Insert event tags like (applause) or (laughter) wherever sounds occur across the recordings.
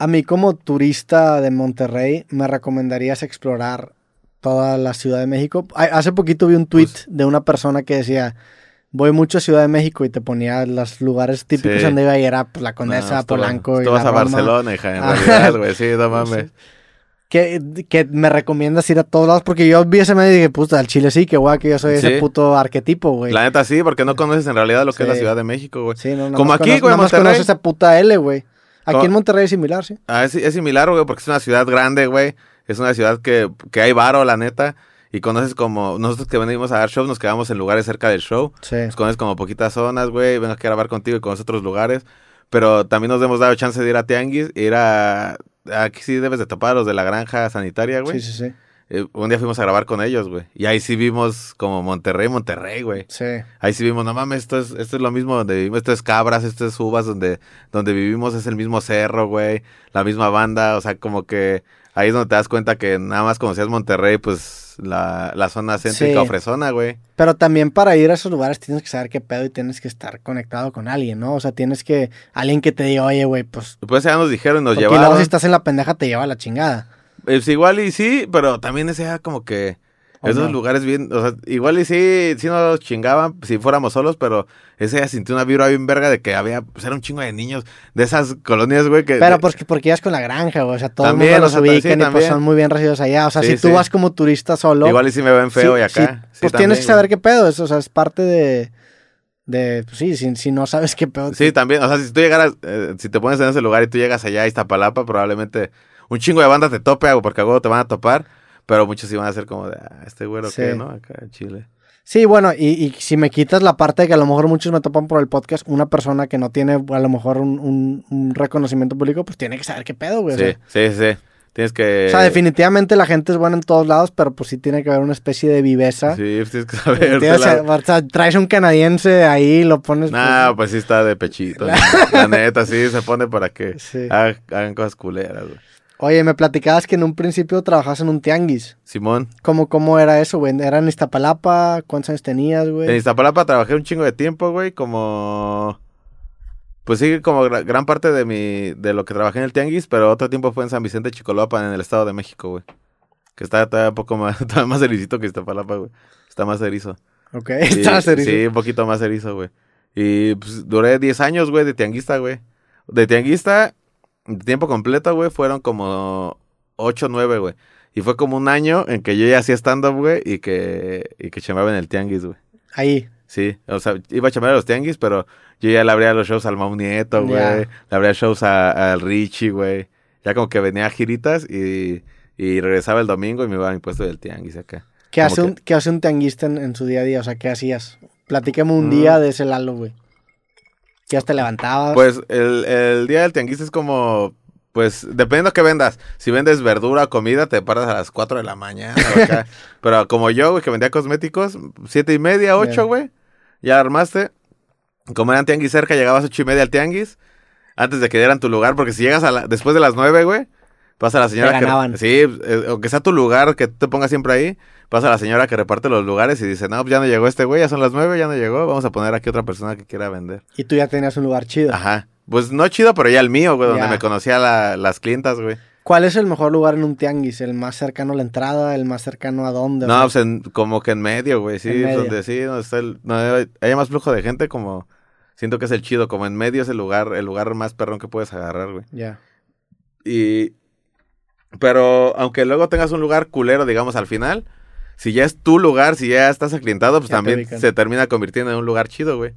A mí como turista de Monterrey, ¿me recomendarías explorar toda la Ciudad de México? Ha- Hace poquito vi un tweet Pues de una persona que decía, voy mucho a Ciudad de México y te ponía los lugares típicos Sí. donde iba y era pues, la Condesa, No, Polanco y Tú vas la a Roma. Barcelona, hija, en realidad, güey. Sí, no (laughs) mames. Que, que me recomiendas ir a todos lados porque yo vi ese medio y dije, puta, al Chile sí, que guay que yo soy ese puto arquetipo, güey. La neta sí, porque no conoces en realidad lo que es la. Ciudad de México, güey. Sí, no, nada Como aquí, güey, Monterrey. conoces esa puta L, güey. Aquí en Monterrey es similar, sí. Ah, es, es similar, güey, porque es una ciudad grande, güey. Es una ciudad que, que hay varo, la neta. Y conoces como... Nosotros que venimos a dar shows, nos quedamos en lugares cerca del show. Sí. Pues conoces como poquitas zonas, güey. Vengo aquí a grabar contigo y conoces otros lugares. Pero también nos hemos dado chance de ir a Tianguis. Ir a... Aquí sí debes de topar a los de la granja sanitaria, güey. Sí, sí, sí. Eh, un día fuimos a grabar con ellos, güey. Y ahí sí vimos como Monterrey, Monterrey, güey. Sí. Ahí sí vimos, no mames, esto es, esto es lo mismo donde vivimos, esto es Cabras, esto es Uvas, donde, donde vivimos es el mismo cerro, güey, la misma banda, o sea, como que ahí es donde te das cuenta que nada más conocías Monterrey, pues la, la zona céntrica Sí. o fresona, güey. Pero también para ir a esos lugares tienes que saber qué pedo y tienes que estar conectado con alguien, ¿no? O sea, tienes que... Alguien que te diga, oye, güey, pues... Pues ya nos dijeron, nos Porque luego llevaron. si estás en la pendeja te lleva a la chingada. Pues igual y sí, pero también ese era como que ¿O esos no? lugares bien, o sea, igual y sí, sí nos chingaban si fuéramos solos, pero ese ya sintió una vibra bien verga de que había, pues era un chingo de niños de esas colonias, güey, que... Pero porque, porque ibas con la granja, güey. O sea, todo También, el mundo o los sea, ubican sí, y pues son muy bien recibidos allá. O sea, Sí, si tú sí. vas como turista solo... Igual y sí me ven feo y acá. pues también, tienes que saber güey. qué pedo es. O sea, es parte de... de pues sí, si, si no sabes qué pedo... Sí, también, o sea, si tú llegaras, eh, si te pones en ese lugar y tú llegas allá a Iztapalapa, probablemente un chingo de bandas te tope, porque a huevo te van a topar, pero muchos iban a ser como de, ah, este güero, Sí. ¿qué, no? Acá en Chile. Sí, bueno, y, y si me quitas la parte de que a lo mejor muchos me topan por el podcast, una persona que no tiene a lo mejor un, un- un reconocimiento público, pues tiene que saber qué pedo, güey. o Sí, sea. sí, sí. Tienes que... O sea, definitivamente la gente es buena en todos lados, pero pues sí tiene que haber una especie de viveza. Sí, pues tienes que saber. Tienes- o sea, traes un canadiense ahí, lo pones. Nah, pues sí está de pechito. (laughs) La neta, sí, se pone para que sí. haga- hagan cosas culeras, güey. Oye, me platicabas que en un principio trabajabas en un tianguis. Simón, ¿Cómo, cómo era eso, güey? ¿Era en Iztapalapa? ¿Cuántos años tenías, en güey? Iztapalapa trabajé un chingo de tiempo, güey, como... Pues sí, como gra- gran parte de mi de lo que trabajé en el Tianguis, pero otro tiempo fue en San Vicente Chicoloapan, en el Estado de México, güey. Que está todavía un poco más, (laughs) todavía más ericito que Iztapalapa, güey. Está más erizo. Ok, Sí, (laughs) estabas erizo. Sí, un poquito más erizo, güey. Y pues duré 10 años, güey, de tianguista, güey. De tianguista, de tiempo completo, güey, fueron como 8 o 9, güey. Y fue como un año en que yo ya hacía stand-up, güey, y que, y que chambeaba en el tianguis, güey. Ahí. Sí, o sea, iba a chambear a los tianguis, pero yo ya le abría los shows al Mau Nieto, güey. Le abría shows a- al Richie, güey. Ya como que venía a giritas y, y regresaba el domingo y me iba a mi puesto del tianguis acá. ¿Qué hace, que- un, ¿Qué hace un tianguista en, en su día a día? O sea, ¿qué hacías? Platícame un Mm. día de ese Lalo, güey. ¿Qué hasta te levantabas? Pues el, el día del tianguista es como, pues, dependiendo que vendas. Si vendes verdura o comida, te paras a las 4 de la mañana. acá. (laughs) Pero como yo, güey, que vendía cosméticos, siete y media, Bien. ocho, güey. Ya armaste. Como eran tianguis cerca, llegabas ocho y media al tianguis. Antes de que dieran tu lugar, porque si llegas a la- después de las nueve, güey, pasa la señora que... Sí, eh, aunque sea tu lugar, que te pongas siempre ahí, pasa la señora que reparte los lugares y dice, no, pues ya no llegó este güey, ya son las nueve, ya no llegó, vamos a poner aquí otra persona que quiera vender. Y tú ya tenías un lugar chido. Ajá. Pues no chido, pero ya el mío, güey, donde Ya. me conocía la- las clientas, güey. ¿Cuál es el mejor lugar en un tianguis? ¿El más cercano a la entrada? ¿El más cercano a dónde? O No, pues en- como que en medio, güey, sí, medio. donde sí, donde está el, no, hay más flujo de gente, como siento que es el chido, como en medio es el lugar, el lugar más perrón que puedes agarrar, güey. Ya. Y, pero aunque luego tengas un lugar culero, digamos, al final, si ya es tu lugar, si ya estás aclientado, pues Ya también se termina convirtiendo en un lugar chido, güey.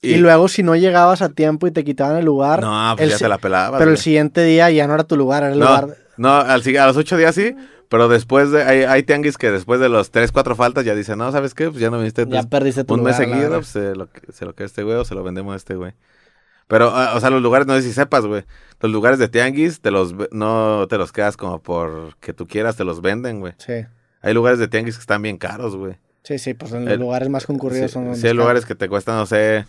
Y, luego si no llegabas a tiempo y te quitaban el lugar, no, pues el ya te la pelabas, pero el siguiente día ya no era tu lugar, era el No, lugar... no al, a los ocho días sí, pero después de, hay, hay tianguis que después de los tres, cuatro faltas ya dicen, no, ¿sabes qué? Pues ya no viniste Ya perdiste tu un mes lugar. la seguido, verdad. pues se lo, se lo queda este güey o se lo vendemos a este güey. Pero, ah, o sea, los lugares, no sé si sepas, güey. Los lugares de tianguis, te los, no te los quedas como por que tú quieras, te los venden, güey. Sí, Hay lugares de tianguis que están bien caros, güey. sí, sí, pues en los El- lugares más concurridos Sí, son los sí hay lugares que te cuestan, no sé,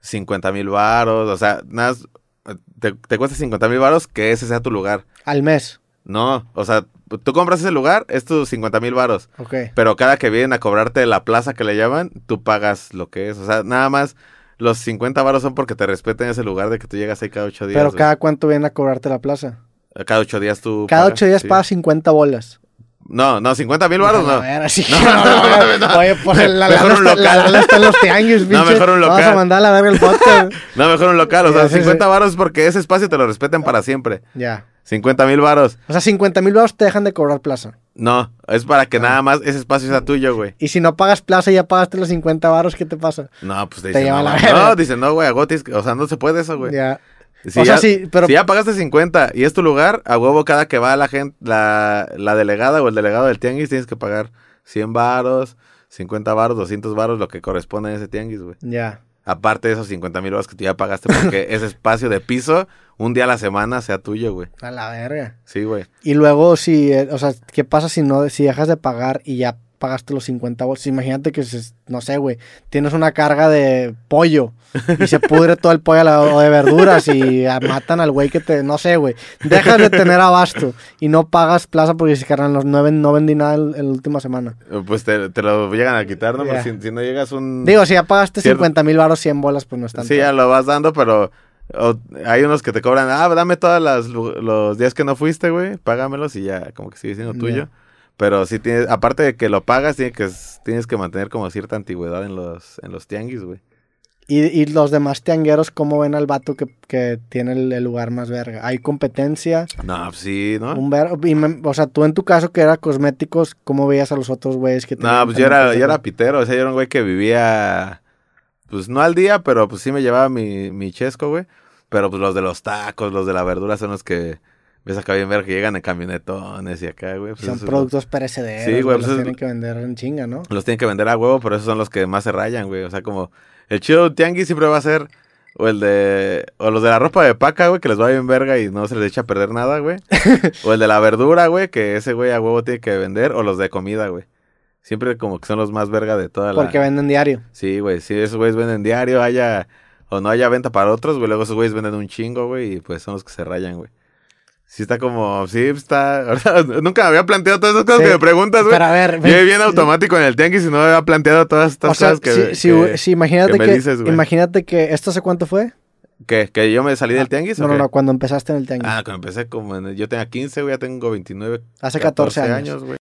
50 mil varos, o sea, nada, más, eh, te, te cuesta 50 mil varos que ese sea tu lugar. Al mes, No, o sea, tú compras ese lugar, es tus 50 mil varos. ok. Pero cada que vienen a cobrarte la plaza que le llaman, tú pagas lo que es. O sea, nada más Los 50 varos son porque te respeten ese lugar de que tú llegas ahí cada 8 días. Pero güey. cada cuánto viene a cobrarte la plaza. Cada 8 días tú. Cada pagas, ocho días sí. pagas 50 bolas. No, no, 50 mil varos A (laughs) (laughs) no. Oye, pues la Mejor un local. lana está en los tianguis, (laughs) No, mejor un Vamos a local. mandar a la verga el podcast. No, mejor un local. O sea, sí, 50 sí. varos porque ese espacio te lo respeten para siempre. ya. 50 mil varos. O sea, 50 mil baros te dejan de cobrar plaza. No, es para Ah. que nada más ese espacio sea tuyo, güey. Y si no pagas plaza y ya pagaste los 50 baros, ¿qué te pasa? No, pues te Te dicen, no, la no, dicen, no, güey, agotis, o sea, no se puede eso, güey. Ya. Si O sea, ya- sí, pero- Si ya pagaste 50 y es tu lugar, a huevo cada que va la gente, la, la delegada o el delegado del tianguis, tienes que pagar 100 varos, 50 varos, 200 varos, lo que corresponde a ese tianguis, güey. Ya. Aparte de esos 50 mil varos que tú ya pagaste porque (laughs) ese espacio de piso, un día a la semana sea tuyo, güey. A la verga. Sí, güey. Y luego, si, eh, o sea, ¿qué pasa si no, si dejas de pagar y ya pagaste los 50 bolas? Imagínate que, se- no sé, güey, tienes una carga de pollo y se pudre todo el pollo a la- o de verduras y matan al güey que te, no sé, güey. Dejas de tener abasto y no pagas plaza porque si cargan los nueve, no vendí nada en la última semana. Eh, Pues te, te lo llegan a quitar, ¿no? Ya. Si, si no llegas un... Digo, si ya pagaste Cierto. 50 mil baros, 100 bolas, pues no es tanto. Sí, ya lo vas dando, pero o- hay unos que te cobran, ah, dame todos los días que no fuiste, güey, págamelos y ya, como que sigue siendo tuyo. Pero sí tienes, aparte de que lo pagas, tienes que, tienes que mantener como cierta antigüedad en los, en los tianguis, güey. Y, y los demás tiangueros, ¿cómo ven al vato que, que tiene el, el lugar más verga? ¿Hay competencia? No, pues sí, ¿no? Un ver- y me- o sea, tú en tu caso que era cosméticos, ¿cómo veías a los otros güeyes que No, pues yo era, yo era pitero, o sea, yo era un güey que vivía, pues no al día, pero pues sí me llevaba mi, mi chesco, güey. Pero pues los de los tacos, los de la verdura son los que ves acá bien ver que llegan en camionetones y acá, güey. pues Son productos perecederos, Sí, güey, pues los es- tienen que vender en chinga, ¿no? Los tienen que vender a huevo, pero esos son los que más se rayan, güey. O sea, como el chido del tianguis siempre va a ser o el de o los de la ropa de paca, güey, que les va bien verga y no se les echa a perder nada, güey. (laughs) o el de la verdura, güey, que ese güey a huevo tiene que vender o los de comida, güey. Siempre como que son los más verga de toda la Porque venden diario. Sí, güey, sí, esos güeyes venden diario, haya o no haya venta para otros, güey, luego esos güeyes venden un chingo, güey, y pues son los que se rayan, güey. Sí está como, sí está, (laughs) nunca me había planteado todas esas cosas Sí. que me preguntas, güey. Pero a ver, Yo bien automático en el tianguis y no me había planteado todas estas o sea, cosas que, si imagínate que me que, dices, imagínate que, ¿esto hace cuánto fue? ¿Qué? ¿Que yo me salí del tianguis o No, no, no, cuando empezaste en el tianguis. Ah, cuando empecé como en, yo tenía 15, güey, ya tengo 29, Hace 14 años. güey.